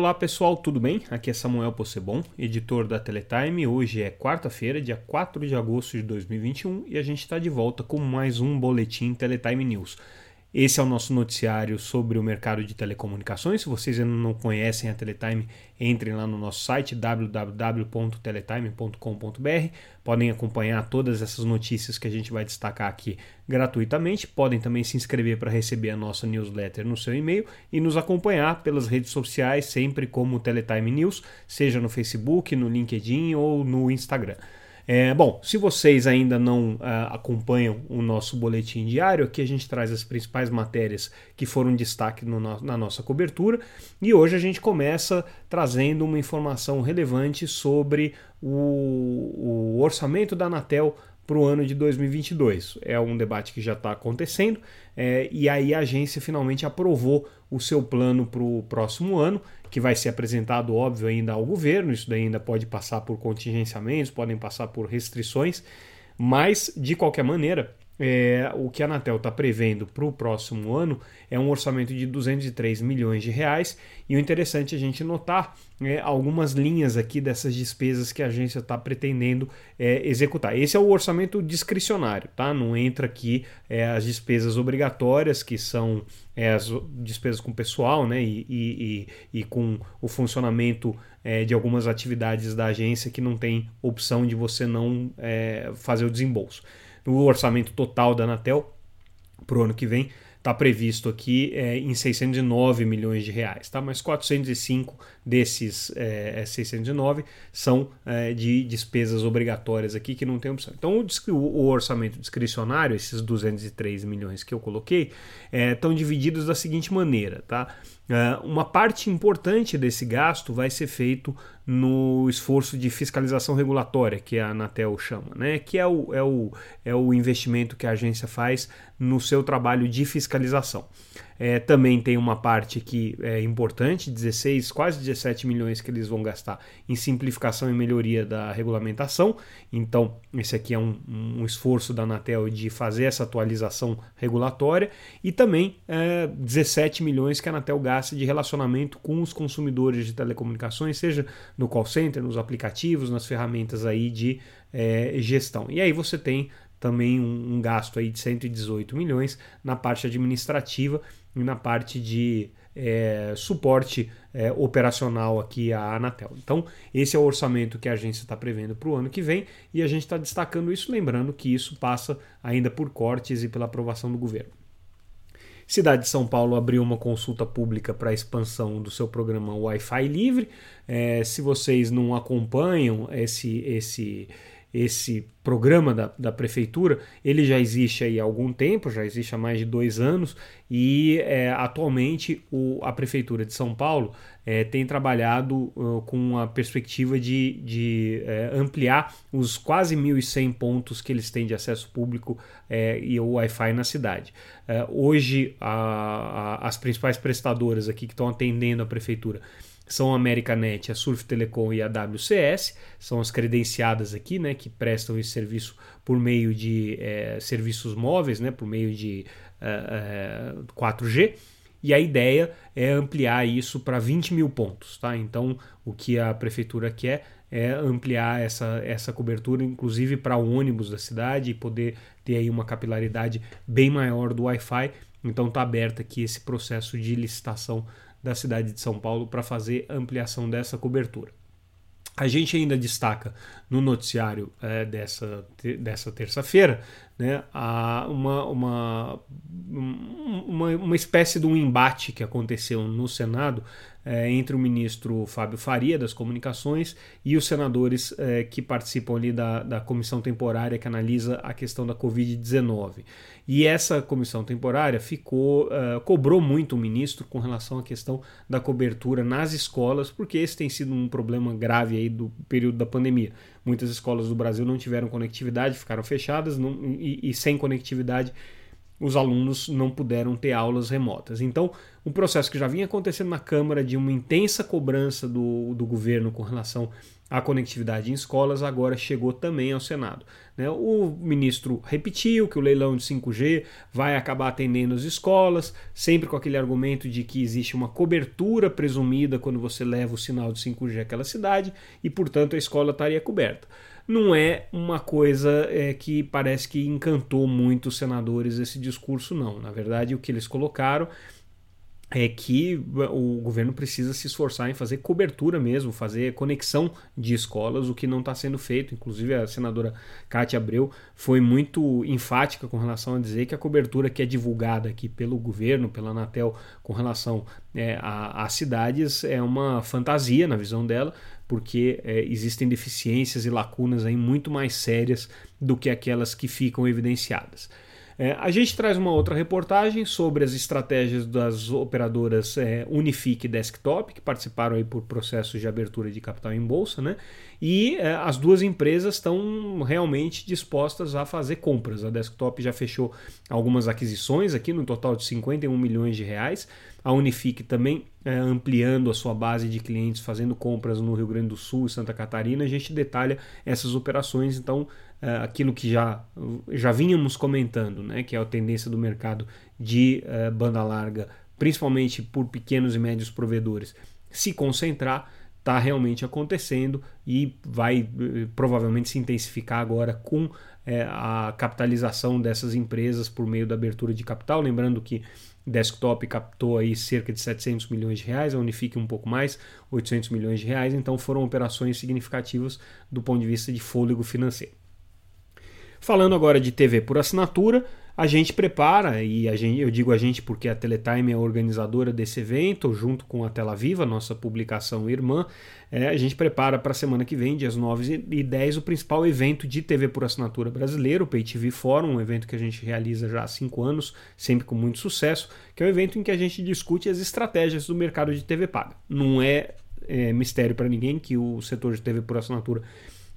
Olá pessoal, tudo bem? Aqui é Samuel Possebon, editor da Teletime. Hoje é quarta-feira, dia 4 de agosto de 2021 e a gente está de volta com mais um boletim Teletime News. Esse é o nosso noticiário sobre o mercado de telecomunicações. Se vocês ainda não conhecem a Teletime, entrem lá no nosso site www.teletime.com.br. Podem acompanhar todas essas notícias que a gente vai destacar aqui gratuitamente. Podem também se inscrever para receber a nossa newsletter no seu e-mail e nos acompanhar pelas redes sociais, sempre como Teletime News, seja no Facebook, no LinkedIn ou no Instagram. É, bom, se vocês ainda não uh, acompanham o nosso boletim diário, aqui a gente traz as principais matérias que foram destaque no, na nossa cobertura e hoje a gente começa trazendo uma informação relevante sobre o, o orçamento da Anatel para o ano de 2022. É um debate que já está acontecendo é, e aí a agência finalmente aprovou o seu plano para o próximo ano, que vai ser apresentado, óbvio, ainda ao governo. Isso daí ainda pode passar por contingenciamentos, podem passar por restrições, mas de qualquer maneira é, o que a Anatel está prevendo para o próximo ano é um orçamento de 203 milhões de reais. E o interessante é a gente notar é, algumas linhas aqui dessas despesas que a agência está pretendendo é, executar. Esse é o orçamento discricionário, tá? Não entra aqui é, as despesas obrigatórias, que são é, as despesas com pessoal né? e, e, e, e com o funcionamento é, de algumas atividades da agência que não tem opção de você não fazer o desembolso o orçamento total da Anatel para o ano que vem está previsto aqui é, em 609 milhões de reais, tá? Mas 405 desses é, 609 é, são é, de despesas obrigatórias aqui que não tem opção. Então o, o, orçamento discricionário, esses 203 milhões que eu coloquei, estão é, divididos da seguinte maneira, tá? É, uma parte importante desse gasto vai ser feito no esforço de fiscalização regulatória, que a Anatel chama, né? que é o, é, o, é o investimento que a agência faz no seu trabalho de fiscalização. É, também tem uma parte que é importante, 16, quase 17 milhões que eles vão gastar em simplificação e melhoria da regulamentação. Então, esse aqui é um, um esforço da Anatel de fazer essa atualização regulatória. E também é, 17 milhões que a Anatel gasta de relacionamento com os consumidores de telecomunicações, seja no call center, nos aplicativos, nas ferramentas aí de é, gestão. E aí você tem também um, um, gasto aí de 118 milhões na parte administrativa e na parte de é, suporte é, operacional aqui à Anatel. Então, esse é o orçamento que a agência está prevendo para o ano que vem e a gente está destacando isso, lembrando que isso passa ainda por cortes e pela aprovação do governo. Cidade de São Paulo abriu uma consulta pública para a expansão do seu programa Wi-Fi livre. É, se vocês não acompanham esse, esse esse programa da, da prefeitura, ele já existe aí há algum tempo, já existe há mais de dois anos, e é, atualmente o, a prefeitura de São Paulo é, tem trabalhado uh, com a perspectiva de, de é, ampliar os quase 1.100 pontos que eles têm de acesso público é, e o Wi-Fi na cidade. É, hoje, a, a, as principais prestadoras aqui que estão atendendo a prefeitura são a Americanet, a Surf Telecom e a WCS, são as credenciadas aqui, né, que prestam esse serviço por meio de é, serviços móveis, né, por meio de é, é, 4G. E a ideia é ampliar isso para 20 mil pontos. Tá? Então, o que a prefeitura quer é ampliar essa, essa cobertura, inclusive para ônibus da cidade, e poder ter aí uma capilaridade bem maior do Wi-Fi. Então, está aberto aqui esse processo de licitação da cidade de São Paulo para fazer ampliação dessa cobertura. A gente ainda destaca no noticiário é, dessa, dessa terça-feira né, uma, uma, uma, uma espécie de um embate que aconteceu no Senado é, entre o ministro Fábio Faria das Comunicações e os senadores é, que participam ali da, da comissão temporária que analisa a questão da Covid-19. E essa comissão temporária ficou uh, cobrou muito o ministro com relação à questão da cobertura nas escolas, porque esse tem sido um problema grave aí do período da pandemia. Muitas escolas do Brasil não tiveram conectividade, ficaram fechadas não, e, e sem conectividade os alunos não puderam ter aulas remotas. Então, um processo que já vinha acontecendo na Câmara de uma intensa cobrança do, do governo com relação a conectividade em escolas agora chegou também ao Senado. Né? O ministro repetiu que o leilão de 5G vai acabar atendendo as escolas, sempre com aquele argumento de que existe uma cobertura presumida quando você leva o sinal de 5G àquela cidade e, portanto, a escola estaria coberta. Não é uma coisa é, que parece que encantou muito os senadores esse discurso, não. Na verdade, o que eles colocaram é que o governo precisa se esforçar em fazer cobertura mesmo, fazer conexão de escolas, o que não está sendo feito. Inclusive, a senadora Cátia Abreu foi muito enfática com relação a dizer que a cobertura que é divulgada aqui pelo governo, pela Anatel, com relação é, às cidades, é uma fantasia na visão dela, porque é, existem deficiências e lacunas aí muito mais sérias do que aquelas que ficam evidenciadas. É, a gente traz uma outra reportagem sobre as estratégias das operadoras é, Unifique Desktop, que participaram aí por processos de abertura de capital em bolsa, né? E é, as duas empresas estão realmente dispostas a fazer compras. A Desktop já fechou algumas aquisições aqui, no total de 51 milhões de reais. A Unifique também é, ampliando a sua base de clientes, fazendo compras no Rio Grande do Sul e Santa Catarina. A gente detalha essas operações, então é, aquilo que já, já vínhamos comentando, né, que é a tendência do mercado de é, banda larga, principalmente por pequenos e médios provedores, se concentrar, está realmente acontecendo e vai eh, provavelmente se intensificar agora com é, a capitalização dessas empresas por meio da abertura de capital. Lembrando que Desktop captou aí cerca de 700 milhões de reais, a Unifique um pouco mais, 800 milhões de reais, então foram operações significativas do ponto de vista de fôlego financeiro. Falando agora de TV por assinatura, a gente prepara, e a gente, eu digo a gente porque a Teletime é a organizadora desse evento, junto com a Tela Viva, nossa publicação irmã, é, a gente prepara para a semana que vem, dias 9 e 10, o principal evento de TV por assinatura brasileiro, o Pay TV Forum, um evento que a gente realiza já há cinco anos, sempre com muito sucesso, que é um evento em que a gente discute as estratégias do mercado de TV paga. Não é, é mistério para ninguém que o setor de TV por assinatura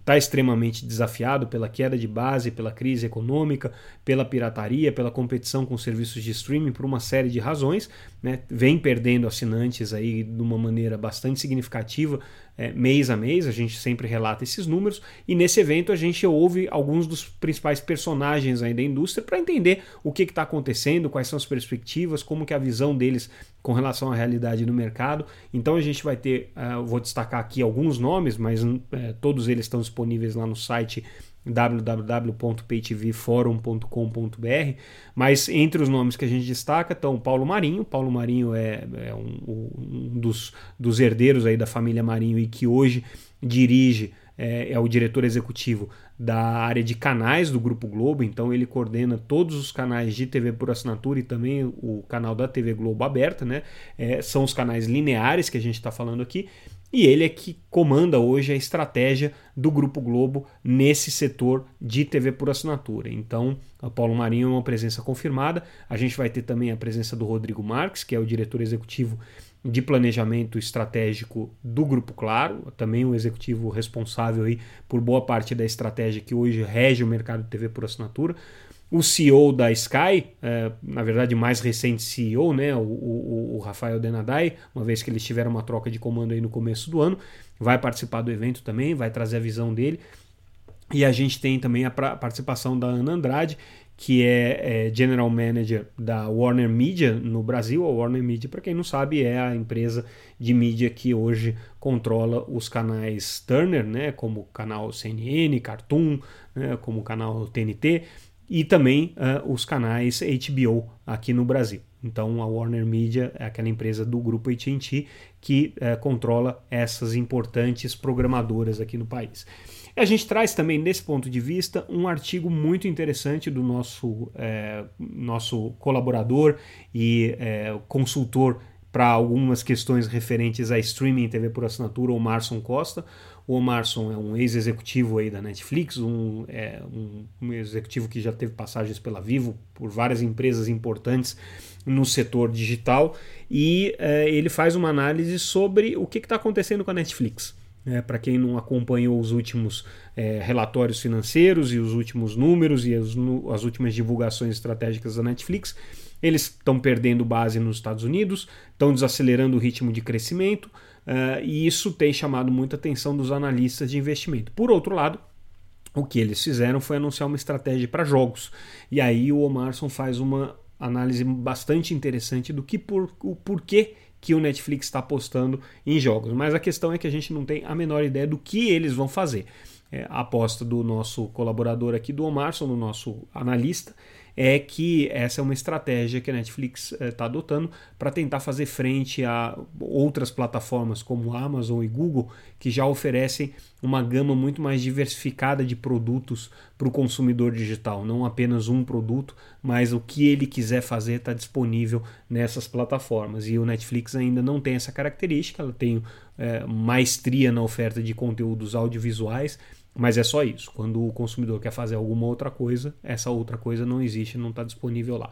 está extremamente desafiado pela queda de base, pela crise econômica, pela pirataria, pela competição com serviços de streaming, por uma série de razões. Né? Vem perdendo assinantes aí de uma maneira bastante significativa é, mês a mês, a gente sempre relata esses números, e nesse evento a gente ouve alguns dos principais personagens aí da indústria para entender o que está acontecendo, quais são as perspectivas, como que é a visão deles com relação à realidade no mercado. Então a gente vai ter, uh, vou destacar aqui alguns nomes, mas uh, todos eles estão disponíveis lá no site www.paytvforum.com.br, mas entre os nomes que a gente destaca estão Paulo Marinho. Paulo Marinho é, é um, um, dos, dos herdeiros aí da família Marinho e que hoje dirige, é, é o diretor executivo da área de canais do Grupo Globo, então ele coordena todos os canais de TV por assinatura e também o canal da TV Globo aberta, né? É, são os canais lineares que a gente está falando aqui e ele é que comanda hoje a estratégia do Grupo Globo nesse setor de TV por assinatura. Então, o Paulo Marinho é uma presença confirmada. A gente vai ter também a presença do Rodrigo Marques, que é o diretor executivo de planejamento estratégico do Grupo Claro, também um executivo responsável aí por boa parte da estratégia que hoje rege o mercado de TV por assinatura o CEO da Sky, é, na verdade mais recente CEO, né, o, o, o, Rafael Denadai, uma vez que eles tiveram uma troca de comando aí no começo do ano, vai participar do evento também, vai trazer a visão dele. E a gente tem também a participação da Ana Andrade, que é, é, General Manager da Warner Media no Brasil. A Warner Media, para quem não sabe, é a empresa de mídia que hoje controla os canais Turner, né, como o canal CNN, Cartoon, né, como o canal TNT e também uh, os canais HBO aqui no Brasil. Então a Warner Media é aquela empresa do grupo AT&T que uh, controla essas importantes programadoras aqui no país. A gente traz também, nesse ponto de vista, um artigo muito interessante do nosso, é, nosso colaborador e é, consultor para algumas questões referentes a streaming TV por assinatura, o Marson Costa. O Omarson é um ex-executivo aí da Netflix, um, é, um, um, executivo que já teve passagens pela Vivo por várias empresas importantes no setor digital e é, ele faz uma análise sobre o que está acontecendo com a Netflix. É, Para quem não acompanhou os últimos é, relatórios financeiros e os últimos números e as, as últimas divulgações estratégicas da Netflix, eles estão perdendo base nos Estados Unidos, estão desacelerando o ritmo de crescimento uh, e isso tem chamado muita atenção dos analistas de investimento. Por outro lado, o que eles fizeram foi anunciar uma estratégia para jogos. E aí o Omarson faz uma análise bastante interessante do que por, o porquê que o Netflix está apostando em jogos. Mas a questão é que a gente não tem a menor ideia do que eles vão fazer. É, a aposta do nosso colaborador aqui, do Omarson, do nosso analista, é que essa é uma estratégia que a Netflix está eh, adotando para tentar fazer frente a outras plataformas como Amazon e Google, que já oferecem uma gama muito mais diversificada de produtos para o consumidor digital. Não apenas um produto, mas o que ele quiser fazer está disponível nessas plataformas. E o Netflix ainda não tem essa característica, ela tem é, maestria na oferta de conteúdos audiovisuais mas é só isso. Quando o consumidor quer fazer alguma outra coisa, essa outra coisa não existe, não está disponível lá.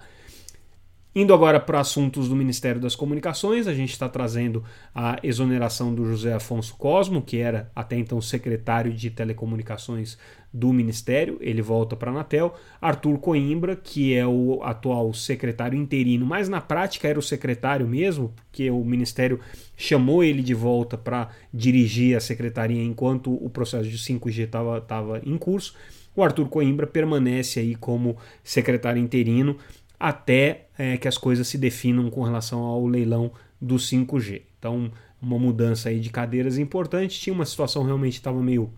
Indo agora para assuntos do Ministério das Comunicações, a gente está trazendo a exoneração do José Afonso Cosmo, que era até então secretário de Telecomunicações do Ministério, ele volta para a Anatel. Arthur Coimbra, que é o atual secretário interino, mas na prática era o secretário mesmo, porque o Ministério chamou ele de volta para dirigir a secretaria enquanto o processo de 5G estava em curso. O Arthur Coimbra permanece aí como secretário interino até é, que as coisas se definam com relação ao leilão do 5G. Então, uma mudança aí de cadeiras importante. Tinha uma situação realmente estava meio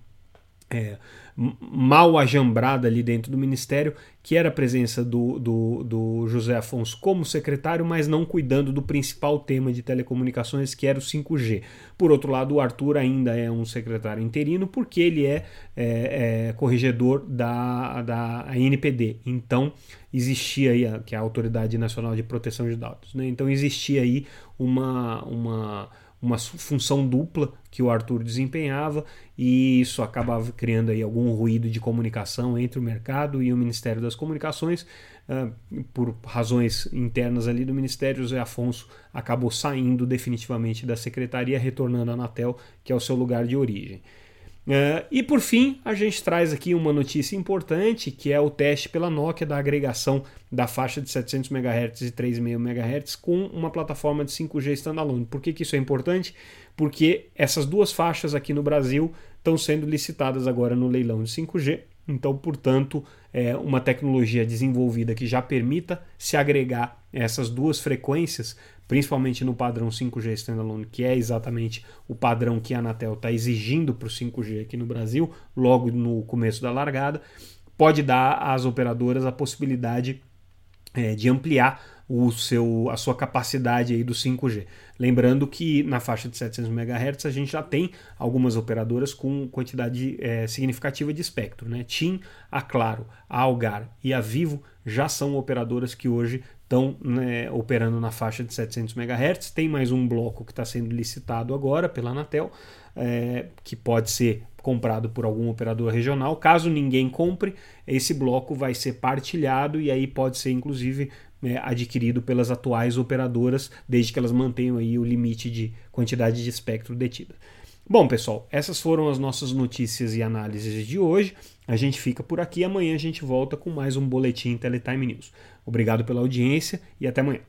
é, mal ajambrada ali dentro do ministério, que era a presença do, do, do, José Afonso como secretário, mas não cuidando do principal tema de telecomunicações, que era o 5G. Por outro lado, o Arthur ainda é um secretário interino, porque ele é, é, é corregedor da, da NPD. Então, existia aí, a, que é a Autoridade Nacional de Proteção de Dados. Né? Então, existia aí uma. uma uma função dupla que o Arthur desempenhava e isso acabava criando aí algum ruído de comunicação entre o mercado e o Ministério das Comunicações. Uh, por razões internas ali do Ministério, José Afonso acabou saindo definitivamente da secretaria, retornando à Anatel, que é o seu lugar de origem. Uh, e por fim, a gente traz aqui uma notícia importante, que é o teste pela Nokia da agregação da faixa de 700 MHz e 3,5 MHz com uma plataforma de 5G standalone. Por que, que isso é importante? Porque essas duas faixas aqui no Brasil estão sendo licitadas agora no leilão de 5G. Então, portanto, é uma tecnologia desenvolvida que já permita se agregar essas duas frequências principalmente no padrão 5G standalone, que é exatamente o padrão que a Anatel está exigindo para o 5G aqui no Brasil, logo no começo da largada, pode dar às operadoras a possibilidade é, de ampliar o seu, a sua capacidade aí do 5G. Lembrando que na faixa de 700 MHz a gente já tem algumas operadoras com quantidade é, significativa de espectro. Né? TIM, a Claro, a Algar e a Vivo já são operadoras que hoje estão né, operando na faixa de 700 MHz. Tem mais um bloco que está sendo licitado agora pela Anatel, é, que pode ser comprado por algum operador regional. Caso ninguém compre, esse bloco vai ser partilhado e aí pode ser inclusive né, adquirido pelas atuais operadoras, desde que elas mantenham aí o limite de quantidade de espectro detida. Bom, pessoal, essas foram as nossas notícias e análises de hoje. A gente fica por aqui. Amanhã a gente volta com mais um boletim Teletime News. Obrigado pela audiência e até amanhã.